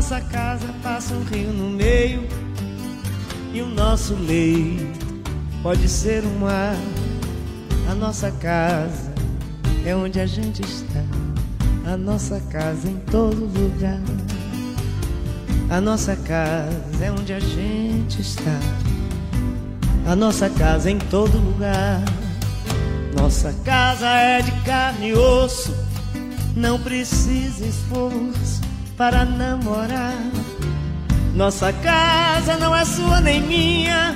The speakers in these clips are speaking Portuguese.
Nossa casa passa um rio no meio. E o nosso leito pode ser um mar. A nossa casa é onde a gente está. A nossa casa em todo lugar. A nossa casa é onde a gente está. A nossa casa em todo lugar. Nossa casa é de carne e osso. Não precisa esforço para namorar. Nossa casa não é sua nem minha.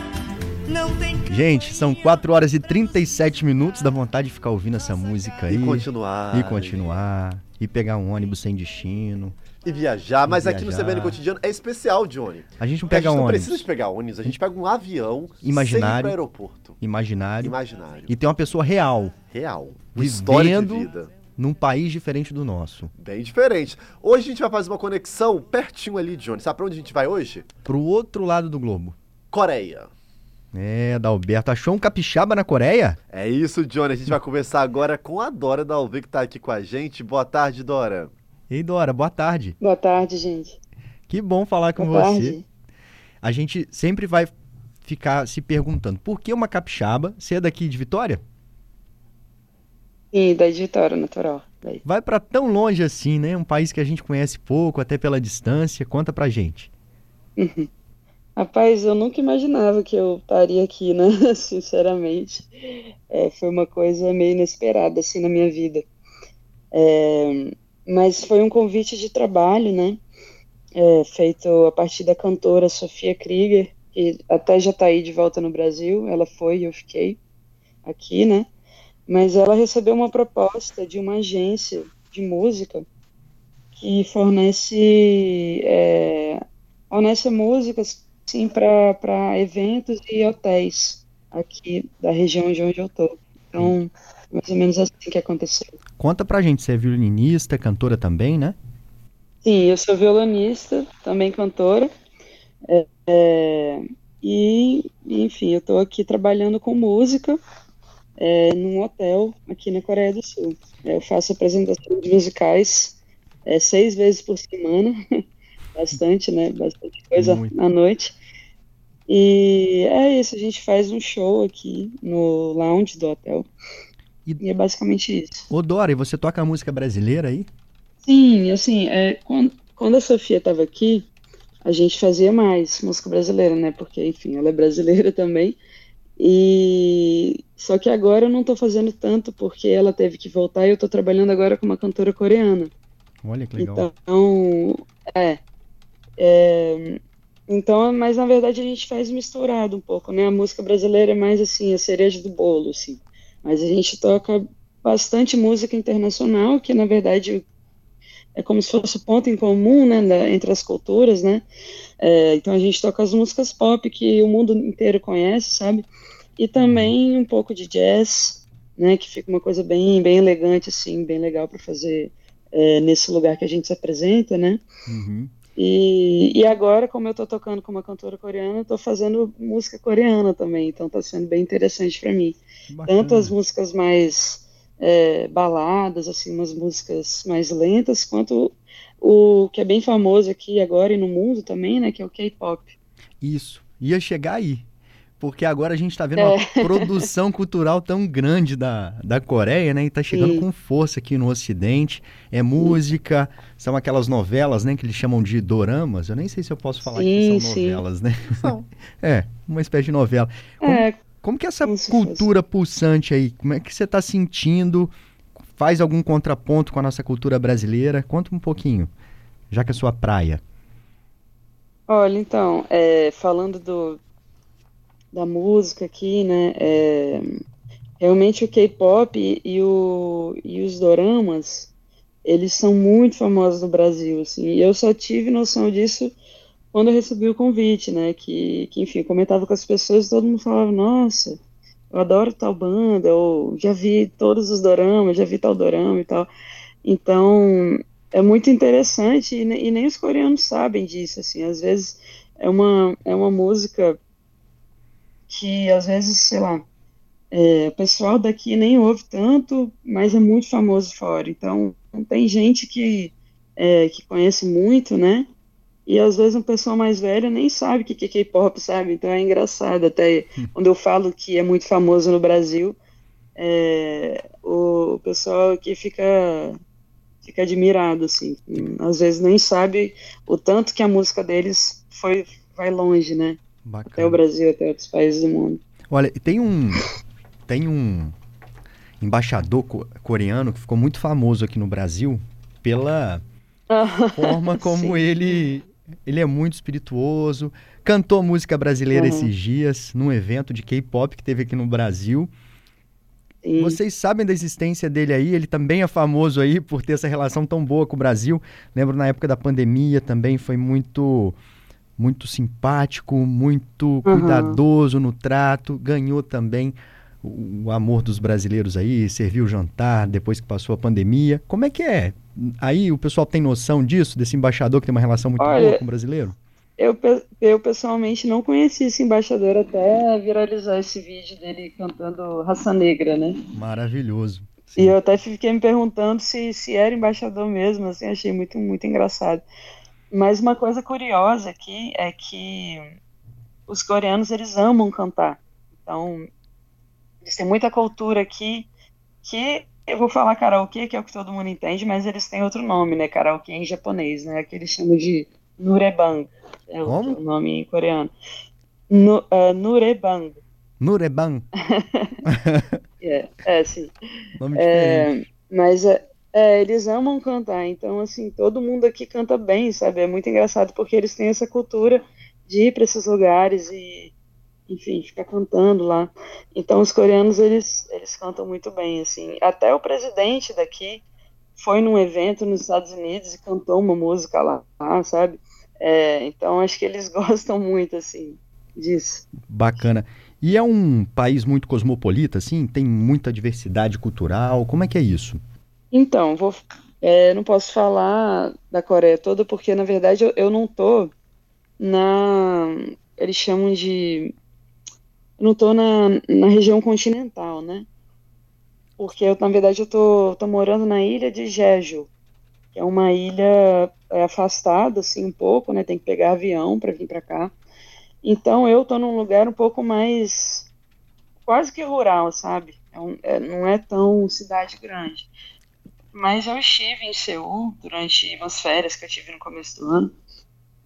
Não tem Gente, são 4 horas e 37 minutos. Dá vontade de ficar ouvindo essa música aí. E continuar. E continuar. E pegar um ônibus sem destino. E viajar. Mas E aqui no viajar. CBN Cotidiano é especial, Johnny. A gente não Porque a pega gente não ônibus. precisa de pegar ônibus, a gente pega um avião Imaginário. sem ir pro aeroporto. Imaginário. Imaginário. E tem uma pessoa real. Real. Uma história de Vivendo vida. Num país diferente do nosso. Bem diferente. Hoje a gente vai fazer uma conexão pertinho ali, Johnny. Sabe pra onde a gente vai hoje? Pro outro lado do globo. Coreia. É, Dalberto. Achou um capixaba na Coreia? É isso, Johnny. A gente vai conversar agora com a Dora Dalvi, que tá aqui com a gente. Boa tarde, Dora. Ei, Dora, boa tarde. Boa tarde, gente. Que bom falar com Boa você. tarde. A gente sempre vai ficar se perguntando por que uma capixaba? Você é daqui de Vitória? Sim, daí de Vitória, natural. Daí. Vai pra tão longe assim, né? Um país que a gente conhece pouco, até pela distância. Conta pra gente. Rapaz, eu nunca imaginava que eu estaria aqui, né? Sinceramente. É, foi uma coisa meio inesperada, assim, na minha vida. É, mas foi um convite de trabalho, né? É, feito a partir da cantora Sofia Krieger, que até já está aí de volta no Brasil. Ela foi e eu fiquei aqui, né? Mas ela recebeu uma proposta de uma agência de música que fornece, é, fornece músicas sim para eventos e hotéis aqui da região de onde eu tô. Então, mais ou menos assim que aconteceu. Conta pra gente, você é violinista, cantora também, né? Sim, eu sou violonista, também cantora. é, é, e, enfim, eu estou aqui trabalhando com música é, num hotel aqui na Coreia do Sul. Eu faço apresentações musicais é, seis vezes por semana, bastante, né? Bastante coisa Muito. à noite. E é isso, a gente faz um show aqui no lounge do hotel. E- E é basicamente isso. Ô, Dora, e você toca música brasileira aí? Sim, assim, é, quando, quando a Sofia estava aqui, a gente fazia mais música brasileira, né? Porque, enfim, ela é brasileira também. E só que agora eu não tô fazendo tanto porque ela teve que voltar e eu tô trabalhando agora com uma cantora coreana. Olha que legal. Então, é, é, então, mas na verdade a gente faz misturado um pouco, né? A música brasileira é mais assim, a cereja do bolo, assim. Mas a gente toca bastante música internacional, que na verdade é como se fosse o ponto em comum, né, da- entre as culturas, né? É, então a gente toca as músicas pop que o mundo inteiro conhece, sabe? E também um pouco de jazz, né? Que fica uma coisa bem, bem elegante, assim, bem legal para fazer é, nesse lugar que a gente se apresenta, né? Uhum. E, e agora, como eu tô tocando com uma cantora coreana, eu tô fazendo música coreana também, então tá sendo bem interessante para mim. Tanto as músicas mais é, baladas, assim, umas músicas mais lentas, quanto o que é bem famoso aqui agora e no mundo também, né, que é o K-pop. Isso. Ia chegar aí. Porque agora a gente tá vendo É. uma produção cultural tão grande da, da Coreia, né? E tá chegando Sim. com força aqui no Ocidente. É música, são aquelas novelas, né? Que eles chamam de doramas. Eu nem sei se eu posso falar que Sim, são sim. novelas, né? São. É, uma espécie de novela. Como, É, como que é essa fosse. cultura pulsante aí? Como é que você tá sentindo? Faz algum contraponto com a nossa cultura brasileira? Conta um pouquinho, já que é sua praia. olha, então, é, falando do, da música aqui, né, é, realmente o K-pop e, e o, e os doramas, eles são muito famosos no Brasil, assim, e eu só tive noção disso quando eu recebi o convite, né, que, que enfim, eu comentava com as pessoas, todo mundo falava, nossa, eu adoro tal banda, ou já vi todos os doramas, já vi tal dorama e tal. Então, é muito interessante e, e, nem os coreanos sabem disso, assim, às vezes é uma, é uma música que, às vezes, sei lá, é, o pessoal daqui nem ouve tanto, mas é muito famoso fora, então tem gente que, é, que conhece muito, né, e às vezes uma pessoa mais velha nem sabe o que é K-pop, sabe? Então é engraçado. Até hum. quando eu falo que é muito famoso no Brasil, é, o pessoal aqui fica, fica admirado, assim. Às vezes nem sabe o tanto que a música deles foi, vai longe, né? Bacana. Até o Brasil, até outros países do mundo. Olha, tem um, tem um embaixador coreano que ficou muito famoso aqui no Brasil pela forma como ele ele é muito espirituoso. Cantou música brasileira uhum. esses dias num evento de K-pop que teve aqui no Brasil. E... Vocês sabem da existência dele aí? Ele também é famoso aí por ter essa relação tão boa com o Brasil. Lembro na época da pandemia também foi muito muito simpático, muito uhum. cuidadoso no trato. Ganhou também o amor dos brasileiros aí, serviu jantar depois que passou a pandemia. Como é que é? Aí o pessoal tem noção disso, desse embaixador que tem uma relação muito Olha, boa com o brasileiro? Eu, eu pessoalmente não conheci esse embaixador até viralizar esse vídeo dele cantando Raça Negra, né? Maravilhoso. Sim. E eu até fiquei me perguntando se, se era embaixador mesmo, assim, achei muito, muito engraçado. Mas uma coisa curiosa aqui é que os coreanos, eles amam cantar. Então, eles têm muita cultura aqui que eu vou falar karaokê, que é o que todo mundo entende, mas eles têm outro nome, né? Karaokê em japonês, né? Que eles chamam de Nurebang. É o Como? nome em coreano. Nu, uh, Nurebang. Nurebang. é, é, sim. Nome é, mas é, é, eles amam cantar, então, assim, todo mundo aqui canta bem, sabe? É muito engraçado porque eles têm essa cultura de ir para esses lugares e enfim, ficar cantando lá. Então os coreanos eles eles cantam muito bem assim. Até o presidente daqui foi num evento nos Estados Unidos e cantou uma música lá, sabe? É, então acho que eles gostam muito assim disso. Bacana. E é um país muito cosmopolita, assim? Tem muita diversidade cultural. Como é que é isso? Então, vou, é, não posso falar da Coreia toda porque na verdade eu, eu não tô na eles chamam de não tô na, na região continental, né? Porque eu, na verdade, eu tô, tô morando na ilha de Jeju, que é uma ilha é, afastada, assim, um pouco, né? Tem que pegar avião para vir para cá. Então, eu tô num lugar um pouco mais, quase que rural, sabe? É um, é, não é tão cidade grande. Mas eu estive em Seul durante umas férias que eu tive no começo do ano.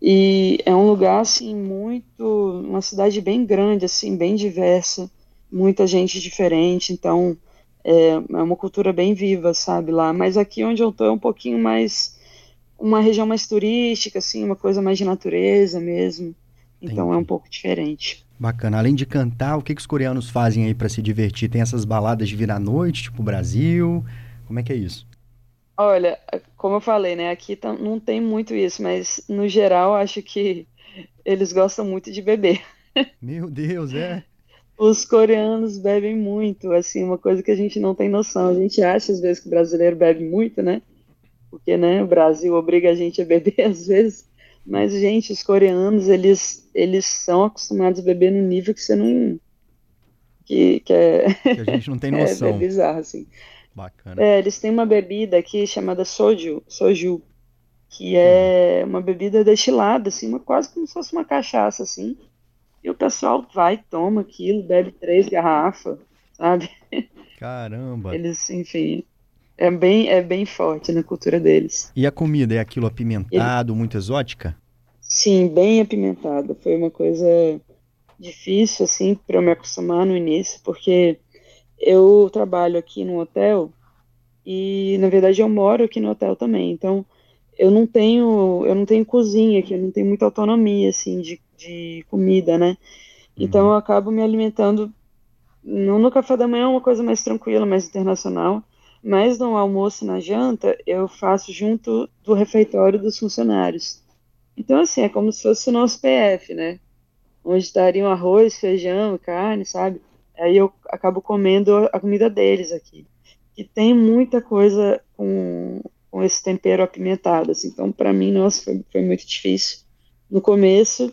E é um lugar assim muito, uma cidade bem grande, assim, bem diversa, muita gente diferente, então é, é uma cultura bem viva, sabe lá. Mas aqui onde eu tô é um pouquinho mais uma região mais turística, assim, uma coisa mais de natureza mesmo. Então Entendi. é um pouco diferente. Bacana. Além de cantar, o que, que os coreanos fazem aí para se divertir? Tem essas baladas de virar noite, tipo Brasil? Como é que é isso? Olha, como eu falei, né? Aqui tá, não tem muito isso, mas no geral acho que eles gostam muito de beber. Meu Deus, é? Os coreanos bebem muito, assim, uma coisa que a gente não tem noção. A gente acha às vezes que o brasileiro bebe muito, né? Porque, né, o Brasil obriga a gente a beber às vezes. Mas, gente, os coreanos, eles, eles são acostumados a beber no nível que você não. Que, que, é... que a gente não tem noção. é, é bizarro, assim. Bacana. É, eles têm uma bebida aqui chamada soju, soju que é uma bebida destilada, assim, uma, quase como se fosse uma cachaça, assim. E o pessoal vai, toma aquilo, bebe três garrafas, sabe? Caramba! Eles, enfim, é bem, é bem forte na cultura deles. E a comida é aquilo apimentado, muito exótica? Sim, bem apimentada. Foi uma coisa difícil, assim, para eu me acostumar no início, porque eu trabalho aqui no hotel e na verdade eu moro aqui no hotel também, então eu não tenho eu não tenho cozinha aqui, eu não tenho muita autonomia assim de, de comida, né? Então uhum. eu acabo me alimentando não no café da manhã é uma coisa mais tranquila, mais internacional, mas no almoço e na janta eu faço junto do refeitório dos funcionários. Então, assim, é como se fosse o nosso PF, né? Onde estariam arroz, feijão, carne, sabe? Aí eu acabo comendo a comida deles aqui. E tem muita coisa com, com esse tempero apimentado, assim. Então, para mim, nossa, foi, foi muito difícil no começo.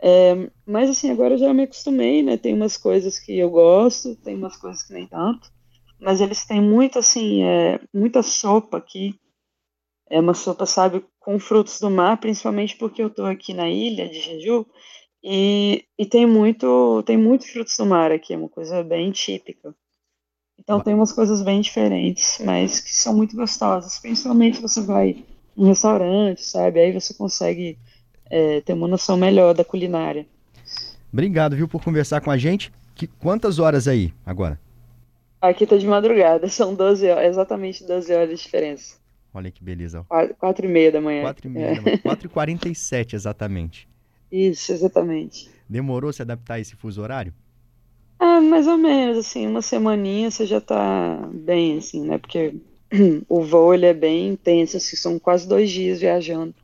É, mas, assim, agora eu já me acostumei, né? Tem umas coisas que eu gosto, tem umas coisas que nem tanto. Mas eles têm muito, assim, é, muita sopa aqui. É uma sopa, sabe, com frutos do mar, principalmente porque eu estou aqui na ilha de Jeju e, e tem muito tem muito frutos do mar aqui, é uma coisa bem típica. Então tem umas coisas bem diferentes, mas que são muito gostosas. Principalmente você vai num restaurante, sabe? Aí você consegue é, ter uma noção melhor da culinária. Obrigado, viu, por conversar com a gente. Que, quantas horas aí agora? Aqui tá de madrugada, são 12 horas, exatamente 12 horas de diferença. Olha que beleza. Quatro, e meia da manhã. Quatro e meia é. da manhã. Quatro e quarenta e sete, exatamente. Isso, exatamente. Demorou se adaptar a esse fuso horário? Ah, mais ou menos, assim, uma semaninha você já tá bem, assim, né? Porque o voo, ele é bem intenso, assim, são quase dois dias viajando.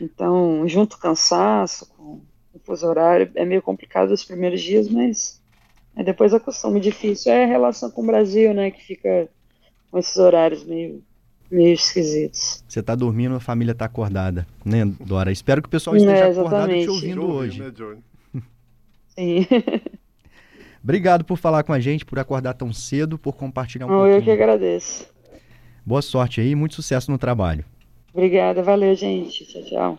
Então, junto cansaço com o fuso horário, é meio complicado os primeiros dias, mas é, depois acostuma. O difícil é a relação com o Brasil, né? Que fica com esses horários meio meio esquisitos. Você tá dormindo, a família tá acordada, né, Dora? Espero que o pessoal esteja é, acordado te ouvindo hoje. Né, Sim. Obrigado por falar com a gente, por acordar tão cedo, por compartilhar um Não, pouquinho. Eu que agradeço. Boa sorte aí, muito sucesso no trabalho. Obrigada, valeu, gente. Tchau, tchau.